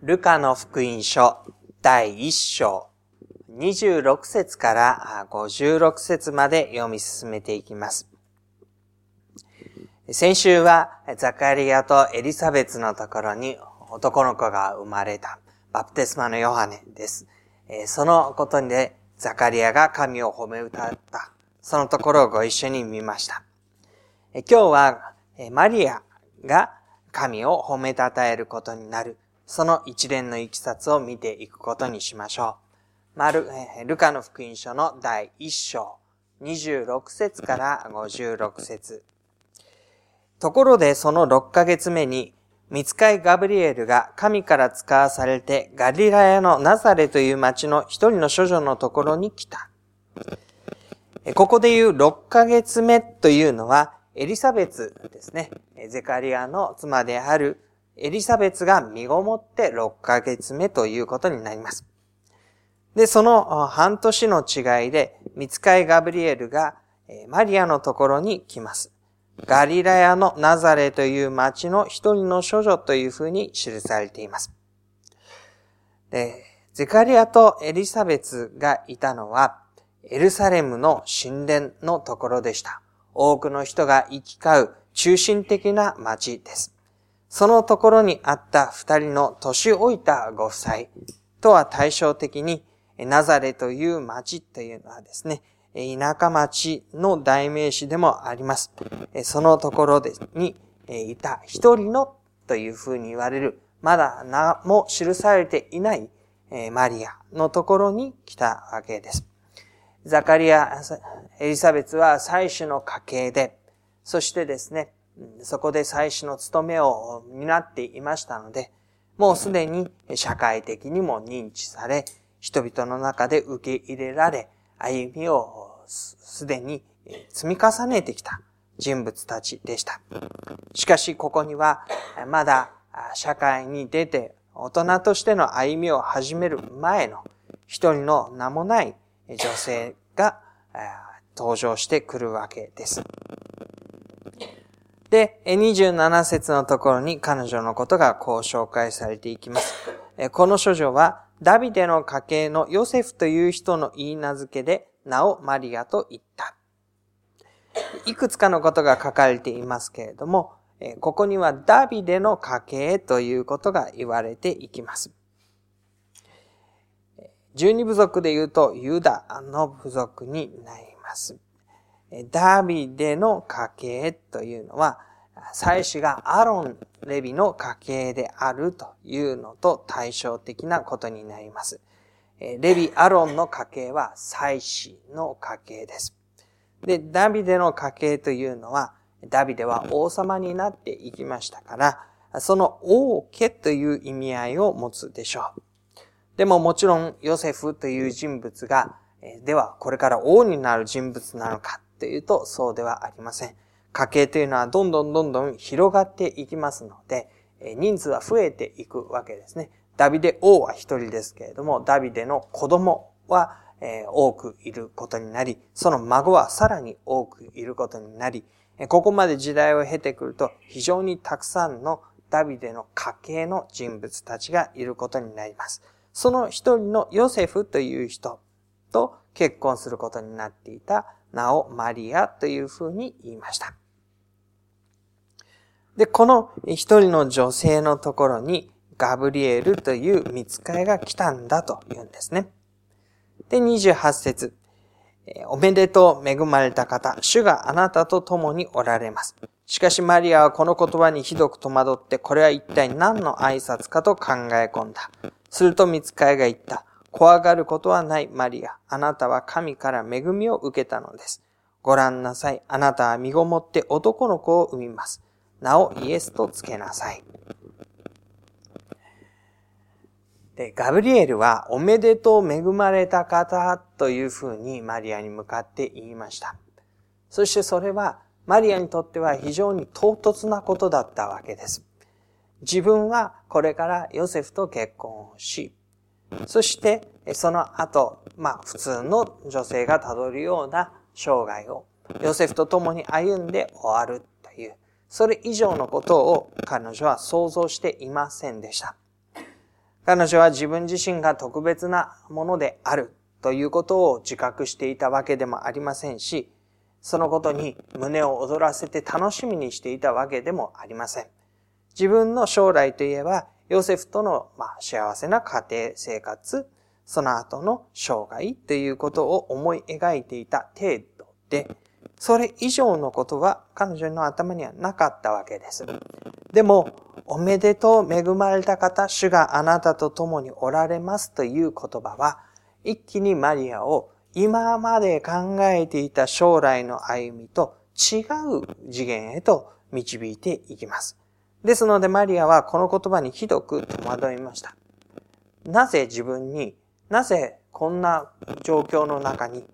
ルカの福音書第1章26節から56節まで読み進めていきます。先週はザカリアとエリザベツのところに男の子が生まれたバプテスマのヨハネです。そのことでザカリアが神を褒め歌った。そのところをご一緒に見ました。今日はマリアが神を褒めたたえることになるその一連の行きさつを見ていくことにしましょう。まる、ルカの福音書の第1章、26節から56節ところでその6ヶ月目に、見つかいガブリエルが神から使わされてガリラヤのナザレという町の一人の処女のところに来た。ここで言う6ヶ月目というのはエリザベツですね。ゼカリアの妻であるエリザベツが身ごもって6ヶ月目ということになります。で、その半年の違いで、見つかいガブリエルがマリアのところに来ます。ガリラヤのナザレという町の一人の処女というふうに記されています。で、ゼカリアとエリザベツがいたのは、エルサレムの神殿のところでした。多くの人が行き交う中心的な町です。そのところにあった二人の年老いたご夫妻とは対照的に、ナザレという町というのはですね、田舎町の代名詞でもあります。そのところにいた一人のというふうに言われる、まだ名も記されていないマリアのところに来たわけです。ザカリア、エリザベツは最初の家系で、そしてですね、そこで祭司の務めを担っていましたので、もうすでに社会的にも認知され、人々の中で受け入れられ、歩みをすでに積み重ねてきた人物たちでした。しかし、ここには、まだ社会に出て大人としての歩みを始める前の一人の名もない女性が登場してくるわけです。で、27節のところに彼女のことがこう紹介されていきます。この処女は、ダビデの家系のヨセフという人の言い名付けで、名をマリアと言った。いくつかのことが書かれていますけれども、ここにはダビデの家系ということが言われていきます。十二部族で言うとユダの部族になります。ダビデの家系というのは、祭司がアロン・レビの家系であるというのと対照的なことになります。レビ・アロンの家系は祭司の家系です。で、ダビデの家系というのは、ダビデは王様になっていきましたから、その王家という意味合いを持つでしょう。でももちろんヨセフという人物が、ではこれから王になる人物なのかというと、そうではありません。家計というのはどんどんどんどん広がっていきますので、人数は増えていくわけですね。ダビデ王は一人ですけれども、ダビデの子供は多くいることになり、その孫はさらに多くいることになり、ここまで時代を経てくると非常にたくさんのダビデの家系の人物たちがいることになります。その一人のヨセフという人と結婚することになっていた名をマリアというふうに言いました。で、この一人の女性のところにガブリエルという見つかいが来たんだと言うんですね。で、28節おめでとう恵まれた方、主があなたと共におられます。しかしマリアはこの言葉にひどく戸惑って、これは一体何の挨拶かと考え込んだ。すると見つかいが言った。怖がることはないマリア。あなたは神から恵みを受けたのです。ご覧なさい。あなたは身ごもって男の子を産みます。名をイエスとつけなさい。で、ガブリエルはおめでとう恵まれた方というふうにマリアに向かって言いました。そしてそれはマリアにとっては非常に唐突なことだったわけです。自分はこれからヨセフと結婚をし、そして、その後、まあ、普通の女性がたどるような生涯を、ヨセフと共に歩んで終わるという、それ以上のことを彼女は想像していませんでした。彼女は自分自身が特別なものであるということを自覚していたわけでもありませんし、そのことに胸を躍らせて楽しみにしていたわけでもありません。自分の将来といえば、ヨセフとの、まあ、幸せな家庭生活、その後の生涯ということを思い描いていた程度で、それ以上のことは彼女の頭にはなかったわけです。でも、おめでとう恵まれた方、主があなたと共におられますという言葉は、一気にマリアを今まで考えていた将来の歩みと違う次元へと導いていきます。ですのでマリアはこの言葉にひどく戸惑いました。なぜ自分に、なぜこんな状況の中に、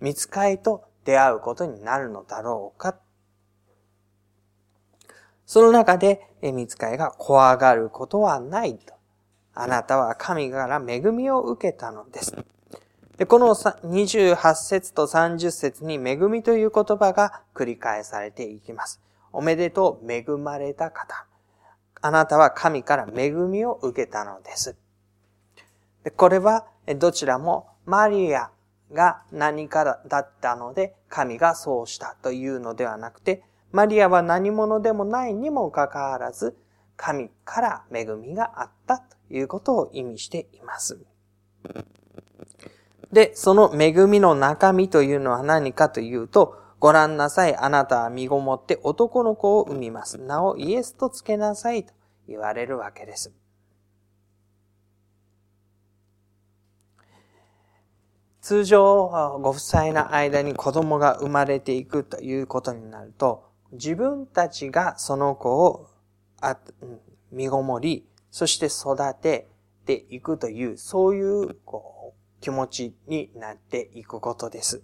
見つかいと出会うことになるのだろうか。その中で、見つかいが怖がることはないと。あなたは神から恵みを受けたのです。でこの28節と30節に恵みという言葉が繰り返されていきます。おめでとう、恵まれた方。あなたは神から恵みを受けたのです。でこれはどちらもマリアが何かだったので神がそうしたというのではなくて、マリアは何者でもないにもかかわらず、神から恵みがあったということを意味しています。で、その恵みの中身というのは何かというと、ご覧なさい、あなたは身ごもって男の子を産みます。なおイエスとつけなさいと言われるわけです。通常、ご夫妻の間に子供が生まれていくということになると、自分たちがその子を身ごもり、そして育てていくという、そういうこう気持ちになっていくことです。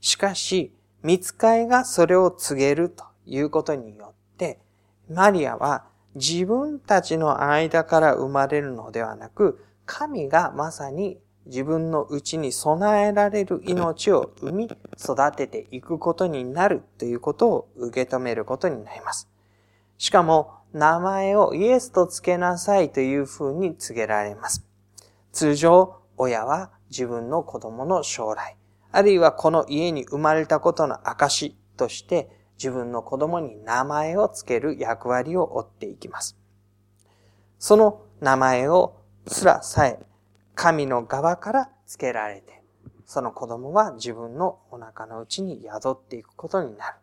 しかし、見つかいがそれを告げるということによって、マリアは自分たちの間から生まれるのではなく、神がまさに自分のうちに備えられる命を生み育てていくことになるということを受け止めることになります。しかも、名前をイエスと付けなさいというふうに告げられます。通常、親は自分の子供の将来、あるいはこの家に生まれたことの証として自分の子供に名前を付ける役割を負っていきます。その名前をすらさえ神の側から付けられて、その子供は自分のお腹の内に宿っていくことになる。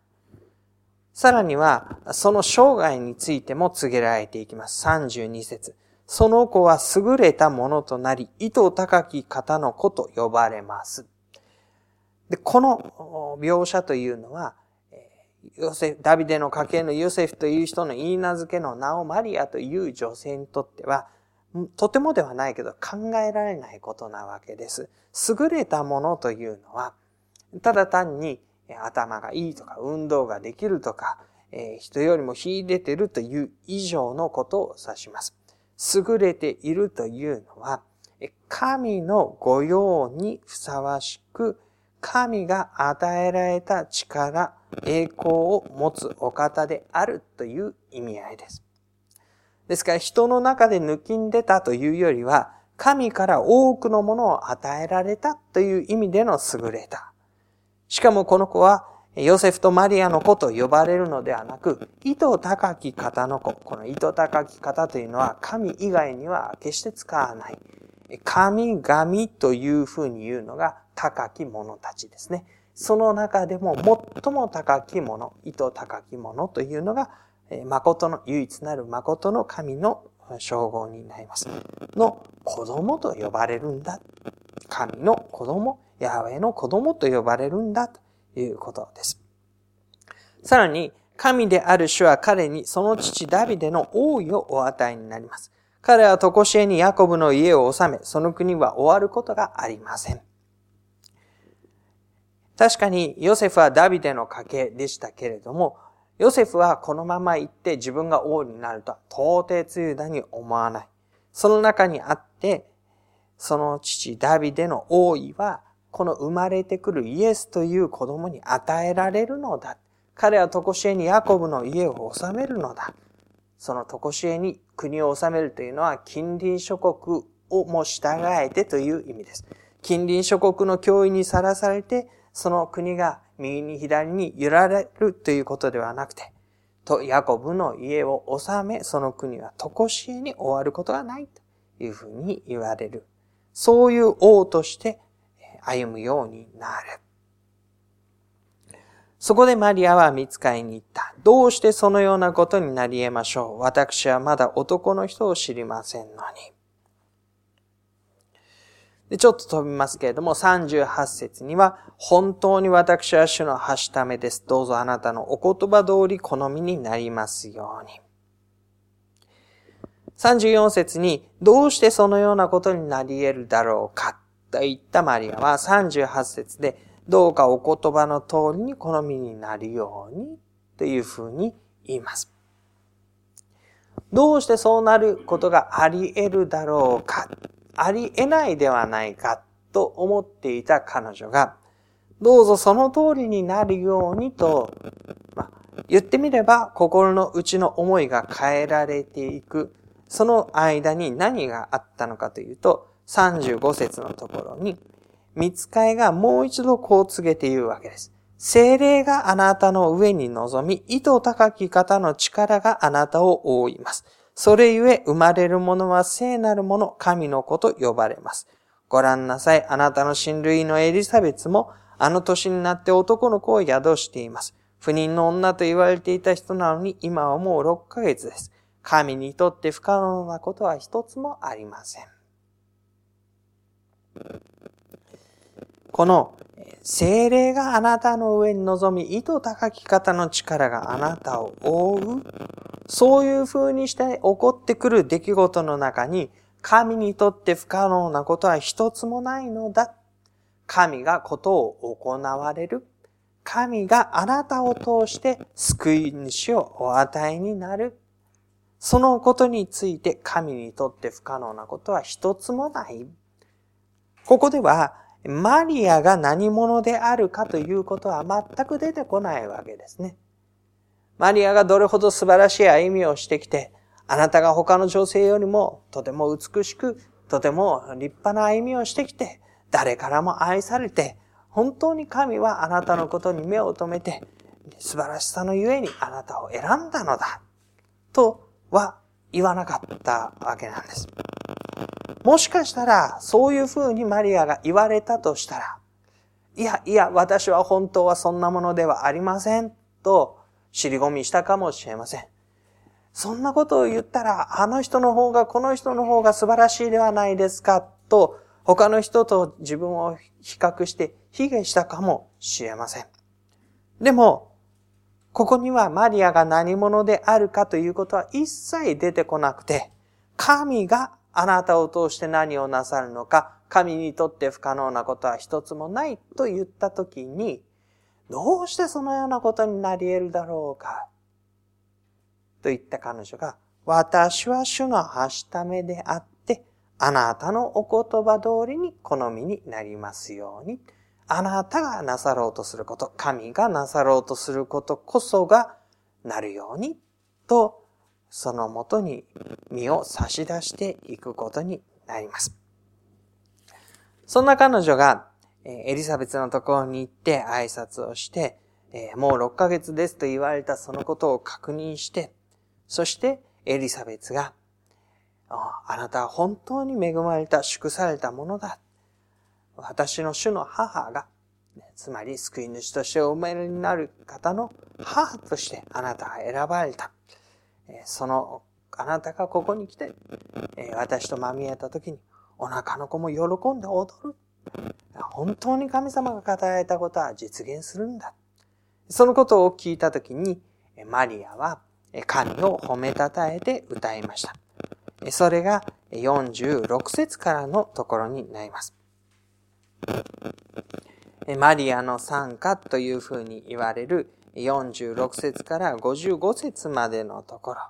さらには、その生涯についても告げられていきます。32節その子は優れたものとなり、意図高き方の子と呼ばれます。で、この描写というのは、ヨセフ、ダビデの家系のヨセフという人の言い名付けの名をマリアという女性にとっては、とてもではないけど考えられないことなわけです。優れたものというのは、ただ単に頭がいいとか運動ができるとか、人よりも秀でてるという以上のことを指します。優れているというのは、神の御用にふさわしく、神が与えられた力、栄光を持つお方であるという意味合いです。ですから人の中で抜きんでたというよりは、神から多くのものを与えられたという意味での優れた。しかもこの子は、ヨセフとマリアの子と呼ばれるのではなく、意図高き方の子。この意図高き方というのは、神以外には決して使わない。神神というふうに言うのが高き者たちですね。その中でも最も高き者、意図高き者というのが誠の、唯一なる誠の神の称号になります。の子供と呼ばれるんだ。神の子供、ヤウェの子供と呼ばれるんだということです。さらに、神である主は彼にその父ダビデの王位をお与えになります。彼は常しえにヤコブの家を治め、その国は終わることがありません。確かにヨセフはダビデの家系でしたけれども、ヨセフはこのまま行って自分が王になるとは到底つゆだに思わない。その中にあって、その父ダビデの王位は、この生まれてくるイエスという子供に与えられるのだ。彼は常しえにヤコブの家を治めるのだ。その常しえに国を治めるというのは近隣諸国をも従えてという意味です。近隣諸国の脅威にさらされて、その国が右に左に揺られるということではなくて、と、ヤコブの家を治め、その国は常しえに終わることがないというふうに言われる。そういう王として歩むようになる。そこでマリアは見つかりに行った。どうしてそのようなことになり得ましょう私はまだ男の人を知りませんのに。でちょっと飛びますけれども、38節には、本当に私は主のはしためです。どうぞあなたのお言葉通り好みになりますように。34節に、どうしてそのようなことになり得るだろうかと言ったマリアは38節で、どうかお言葉の通りに好みになるようにというふうに言います。どうしてそうなることがあり得るだろうかありえないではないかと思っていた彼女が、どうぞその通りになるようにと、まあ、言ってみれば心の内の思いが変えられていく。その間に何があったのかというと、35節のところに、見つかいがもう一度こう告げて言うわけです。精霊があなたの上に臨み、意図高き方の力があなたを覆います。それゆえ生まれる者は聖なる者、神の子と呼ばれます。ご覧なさい。あなたの親類のエリザベツも、あの年になって男の子を宿しています。不妊の女と言われていた人なのに、今はもう6ヶ月です。神にとって不可能なことは一つもありません。この精霊があなたの上に臨み、意図高き方の力があなたを覆う。そういう風にして起こってくる出来事の中に、神にとって不可能なことは一つもないのだ。神がことを行われる。神があなたを通して救い主をお与えになる。そのことについて神にとって不可能なことは一つもない。ここではマリアが何者であるかということは全く出てこないわけですね。マリアがどれほど素晴らしい歩みをしてきて、あなたが他の女性よりもとても美しく、とても立派な歩みをしてきて、誰からも愛されて、本当に神はあなたのことに目を留めて、素晴らしさのゆえにあなたを選んだのだ。とは言わなかったわけなんです。もしかしたら、そういうふうにマリアが言われたとしたら、いや、いや、私は本当はそんなものではありません、と尻込みしたかもしれません。そんなことを言ったら、あの人の方がこの人の方が素晴らしいではないですか、と他の人と自分を比較して卑下したかもしれません。でも、ここにはマリアが何者であるかということは一切出てこなくて、神があなたを通して何をなさるのか、神にとって不可能なことは一つもないと言ったときに、どうしてそのようなことになり得るだろうかと言った彼女が、私は主のはしためであって、あなたのお言葉通りに好みになりますように。あなたがなさろうとすること、神がなさろうとすることこそがなるように、とそのもとに身を差し出していくことになります。そんな彼女がエリザベツのところに行って挨拶をして、もう6ヶ月ですと言われたそのことを確認して、そしてエリザベツが、あなたは本当に恵まれた、祝されたものだ。私の主の母が、つまり救い主としてお生まれになる方の母としてあなたが選ばれた。その、あなたがここに来て、私とまみえた時に、お腹の子も喜んで踊る。本当に神様が語られたことは実現するんだ。そのことを聞いた時に、マリアは神を褒めたたえて歌いました。それが46節からのところになります。マリアの参加というふうに言われる46節から55節までのところ、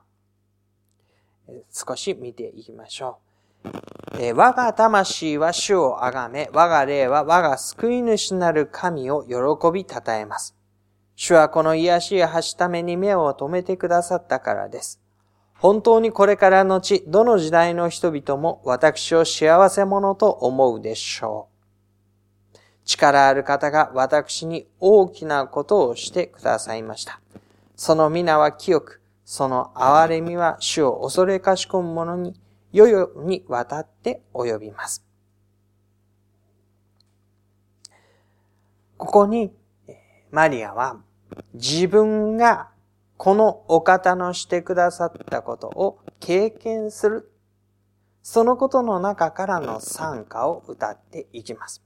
少し見ていきましょう。我が魂は主をあがめ、我が霊は我が救い主なる神を喜び称えます。主はこの癒しや橋ために目を留めてくださったからです。本当にこれからのち、どの時代の人々も私を幸せ者と思うでしょう。力ある方が私に大きなことをしてくださいました。その皆は清く、その憐れみは主を恐れかしこむ者に、世々にわたって及びます。ここに、マリアは自分がこのお方のしてくださったことを経験する。そのことの中からの賛歌を歌っていきます。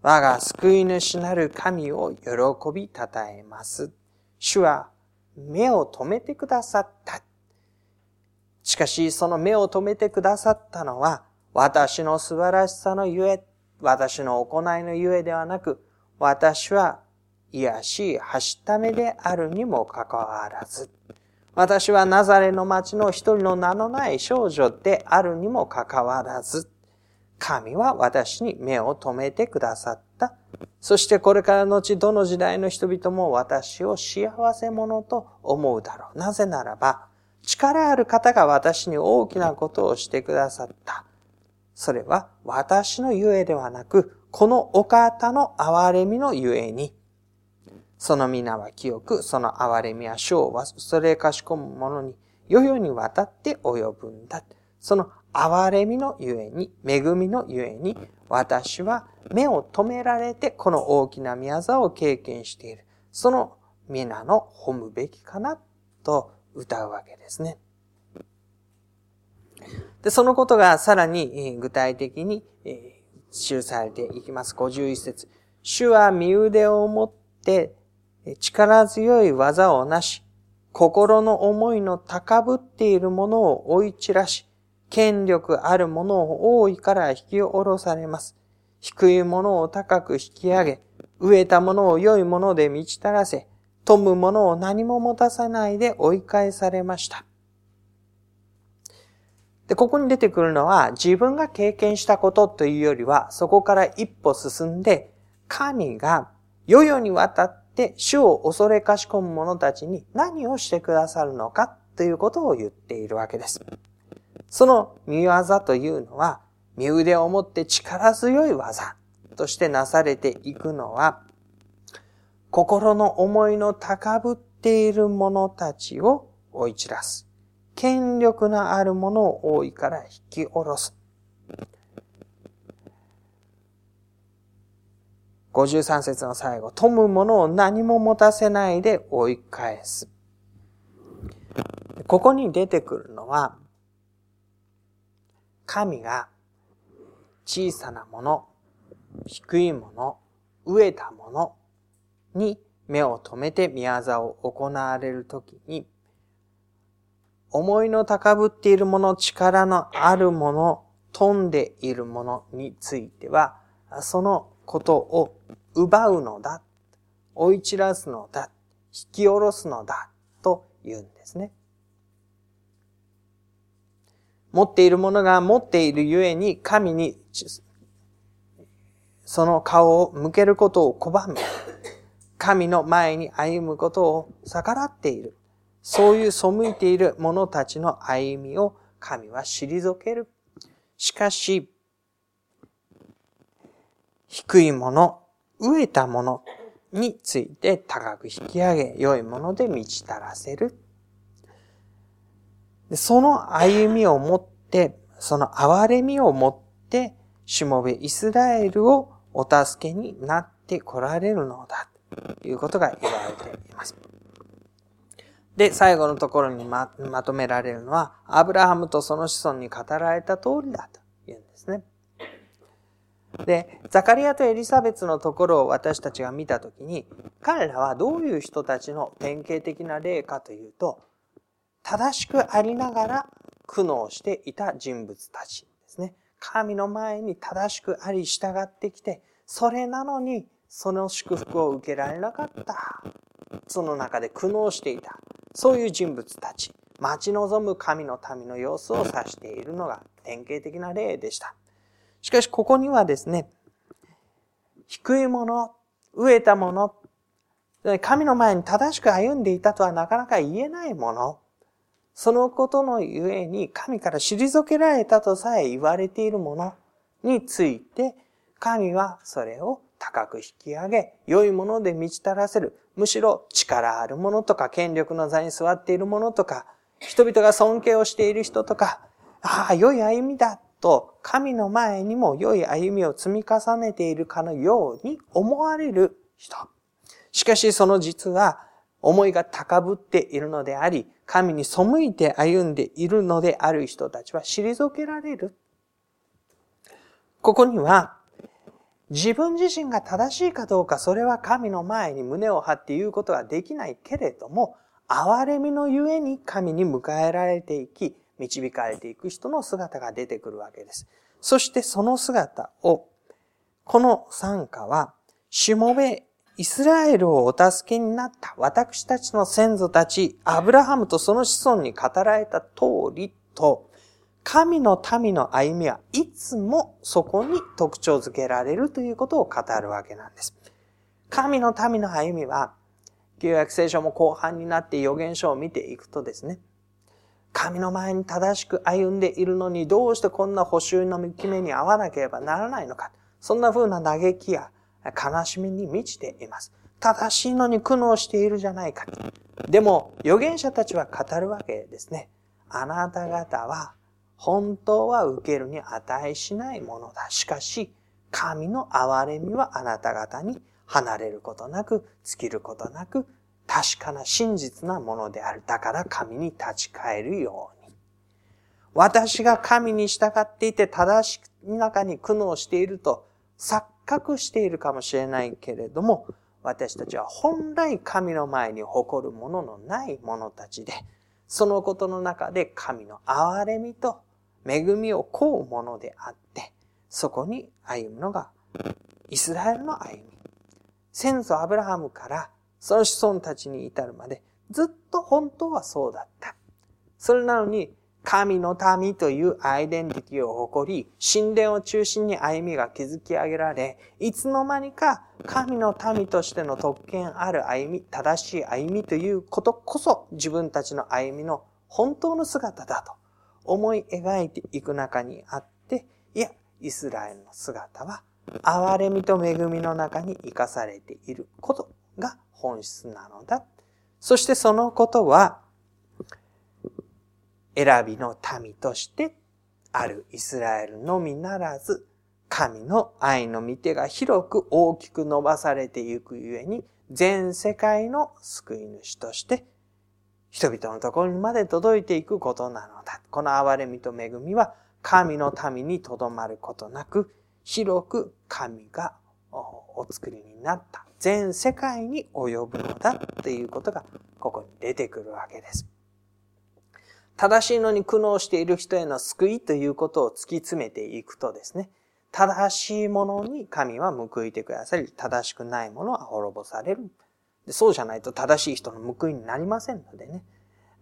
我が救い主なる神を喜び称えます。主は目を止めてくださった。しかし、その目を止めてくださったのは、私の素晴らしさのゆえ、私の行いのゆえではなく、私は癒し、はしためであるにもかかわらず、私はナザレの町の一人の名のない少女であるにもかかわらず、神は私に目を留めてくださった。そしてこれからのちどの時代の人々も私を幸せ者と思うだろう。なぜならば、力ある方が私に大きなことをしてくださった。それは私のゆえではなく、このお方の憐れみのゆえに、その皆は清く、その憐れみは主を忘れかしこむ者に、世々にわたって及ぶんだ。その憐れみのゆえに、恵みのゆえに、私は目を止められてこの大きな宮沢を経験している。その皆の褒むべきかなと歌うわけですね。で、そのことがさらに具体的に記されていきます。51節主は身腕を持って力強い技をなし、心の思いの高ぶっているものを追い散らし、権力あるものを大いから引き下ろされます。低いものを高く引き上げ、飢えたものを良いもので満ち足らせ、富むものを何も持たさないで追い返されました。で、ここに出てくるのは自分が経験したことというよりは、そこから一歩進んで、神が世々にわたって主を恐れかしこむ者たちに何をしてくださるのかということを言っているわけです。その見業というのは、身腕を持って力強い技としてなされていくのは、心の思いの高ぶっている者たちを追い散らす。権力のあるものを多いから引き下ろす。53節の最後、富むものを何も持たせないで追い返す。ここに出てくるのは、神が小さなもの、低いもの、飢えたものに目を留めて宮沢を行われるときに、思いの高ぶっているもの、力のあるもの、飛んでいるものについては、そのことを奪うのだ、追い散らすのだ、引き下ろすのだ、と言うんですね。持っているものが持っているゆえに神にその顔を向けることを拒む。神の前に歩むことを逆らっている。そういう背いている者たちの歩みを神は退ける。しかし、低いもの、飢えたものについて高く引き上げ、良いもので満ちたらせる。その歩みをもって、その憐れみをもって、しもべイスラエルをお助けになって来られるのだ。ということが言われています。で、最後のところにままとめられるのは、アブラハムとその子孫に語られた通りだと言うんですね。で、ザカリアとエリザベツのところを私たちが見たときに、彼らはどういう人たちの典型的な例かというと、正しくありながら苦悩していた人物たちですね。神の前に正しくあり従ってきて、それなのにその祝福を受けられなかった。その中で苦悩していた。そういう人物たち。待ち望む神の民の様子を指しているのが典型的な例でした。しかしここにはですね、低いもの、飢えたもの、神の前に正しく歩んでいたとはなかなか言えないもの。そのことのゆえに神から退けられたとさえ言われているものについて、神はそれを高く引き上げ、良いもので満ち足らせる。むしろ力あるものとか、権力の座に座っているものとか、人々が尊敬をしている人とか、ああ、良い歩みだと、神の前にも良い歩みを積み重ねているかのように思われる人。しかしその実は、思いが高ぶっているのであり、神に背いて歩んでいるのである人たちは退けられる。ここには、自分自身が正しいかどうか、それは神の前に胸を張って言うことはできないけれども、憐れみのゆえに神に迎えられていき、導かれていく人の姿が出てくるわけです。そしてその姿を、この参加は、しもべイスラエルをお助けになった私たちの先祖たち、アブラハムとその子孫に語られた通りと、神の民の歩みはいつもそこに特徴づけられるということを語るわけなんです。神の民の歩みは、旧約聖書も後半になって預言書を見ていくとですね、神の前に正しく歩んでいるのにどうしてこんな補修の決めに合わなければならないのか。そんな風な嘆きや悲しみに満ちています。正しいのに苦悩しているじゃないか。でも、預言者たちは語るわけですね。あなた方は、本当は受けるに値しないものだ。しかし、神の憐れみはあなた方に離れることなく、尽きることなく、確かな真実なものである。だから神に立ち返るように。私が神に従っていて正しい中に苦悩していると錯覚しているかもしれないけれども、私たちは本来神の前に誇るもののない者たちで、そのことの中で神の憐れみと恵みを請うものであって、そこに歩むのがイスラエルの歩み。先祖アブラハムからその子孫たちに至るまでずっと本当はそうだった。それなのに神の民というアイデンティティを誇り、神殿を中心に歩みが築き上げられ、いつの間にか神の民としての特権ある歩み、正しい歩みということこそ自分たちの歩みの本当の姿だと思い描いていく中にあって、いや、イスラエルの姿は、憐れみと恵みの中に生かされていることが本質なのだ。そしてそのことは、選びの民としてあるイスラエルのみならず、神の愛の御手が広く大きく伸ばされていくゆえに、全世界の救い主として、人々のところにまで届いていくことなのだ。この憐れみと恵みは、神の民にとどまることなく、広く神がお作りになった全世界に及ぶのだということがここに出てくるわけです。正しいのに苦悩している人への救いということを突き詰めていくとですね、正しいものに神は報いてくださり、正しくないものは滅ぼされる。そうじゃないと正しい人の報いになりませんのでね。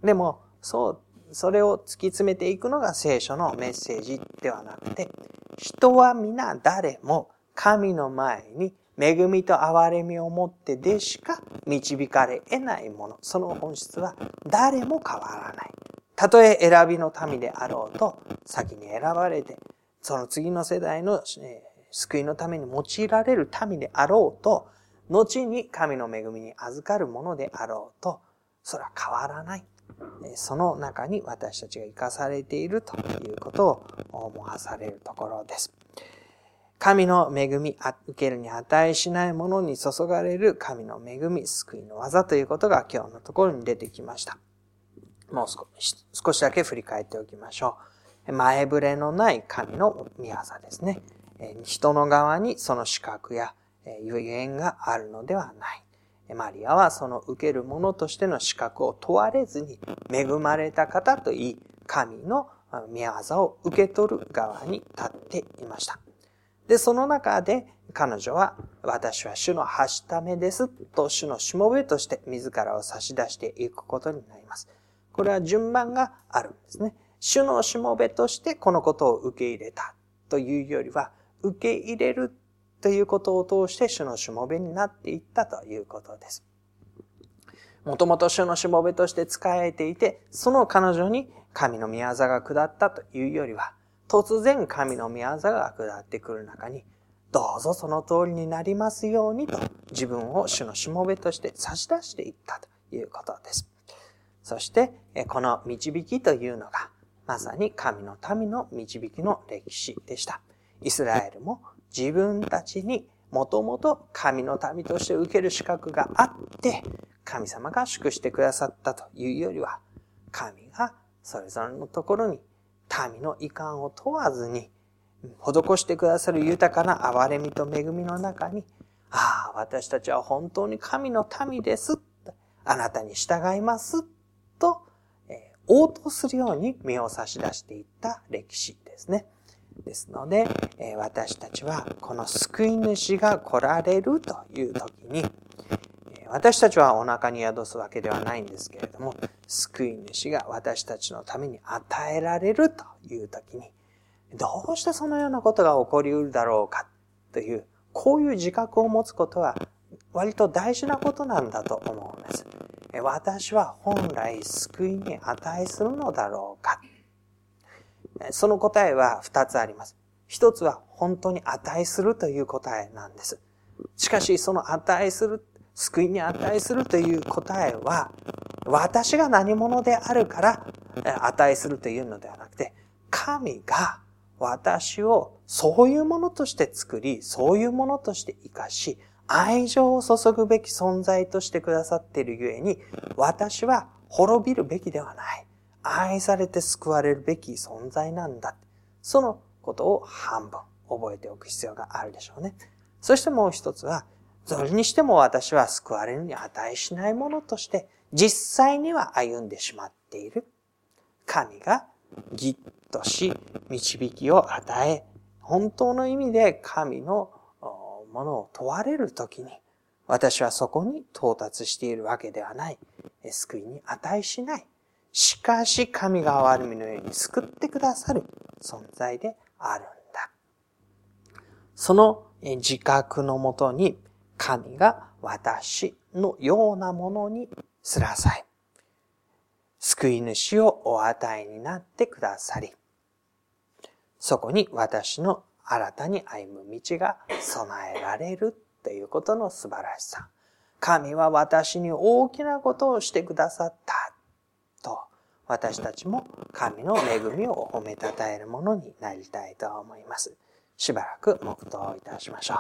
でも、そう、それを突き詰めていくのが聖書のメッセージではなくて、人は皆誰も神の前に恵みと憐れみを持ってでしか導かれ得ないもの。その本質は誰も変わらない。たとえ選びの民であろうと、先に選ばれて、その次の世代の救いのために用いられる民であろうと、後に神の恵みに預かるものであろうと、それは変わらない。その中に私たちが生かされているということを思わされるところです。神の恵み、受けるに値しないものに注がれる神の恵み、救いの技ということが今日のところに出てきました。もう少しだけ振り返っておきましょう。前触れのない神の御業ですね。人の側にその資格やゆえんがあるのではない。マリアはその受ける者としての資格を問われずに恵まれた方といい、神の御業を受け取る側に立っていました。で、その中で彼女は、私は主のはしためですと主のしもべとして自らを差し出していくことになります。これは順番があるんですね。主のしもべとしてこのことを受け入れたというよりは、受け入れるということを通して主のしもべになっていったということです。もともと主のしもべとして仕えていて、その彼女に神の宮座が下ったというよりは、突然神の宮座が下ってくる中に、どうぞその通りになりますようにと自分を主のしもべとして差し出していったということです。そして、この導きというのが、まさに神の民の導きの歴史でした。イスラエルも自分たちにもともと神の民として受ける資格があって、神様が祝してくださったというよりは、神がそれぞれのところに民の遺憾を問わずに、施してくださる豊かな憐れみと恵みの中に、ああ、私たちは本当に神の民です。あなたに従います。と、えー、応答するように身を差し出していった歴史ですね。ですので、えー、私たちはこの救い主が来られるという時に、私たちはお腹に宿すわけではないんですけれども、救い主が私たちのために与えられるという時に、どうしてそのようなことが起こり得るだろうかという、こういう自覚を持つことは割と大事なことなんだと思うんです。私は本来救いに値するのだろうかその答えは二つあります。一つは本当に値するという答えなんです。しかしその値する救いに値するという答えは、私が何者であるから値するというのではなくて、神が私をそういうものとして作り、そういうものとして生かし、愛情を注ぐべき存在としてくださっているゆえに、私は滅びるべきではない。愛されて救われるべき存在なんだ。そのことを半分覚えておく必要があるでしょうね。そしてもう一つは、それにしても私は救われるに値しないものとして、実際には歩んでしまっている。神がぎっとし、導きを与え、本当の意味で神のものを問われるときに、私はそこに到達しているわけではない。救いに値しない。しかし神が憐れみのように救ってくださる存在であるんだ。その自覚のもとに神が私のようなものにすらさい。救い主をお与えになってくださり、そこに私の新たに歩む道が備えられるということの素晴らしさ。神は私に大きなことをしてくださったと、私たちも神の恵みを褒めたたえるものになりたいと思います。しばらく黙祷いたしましょう。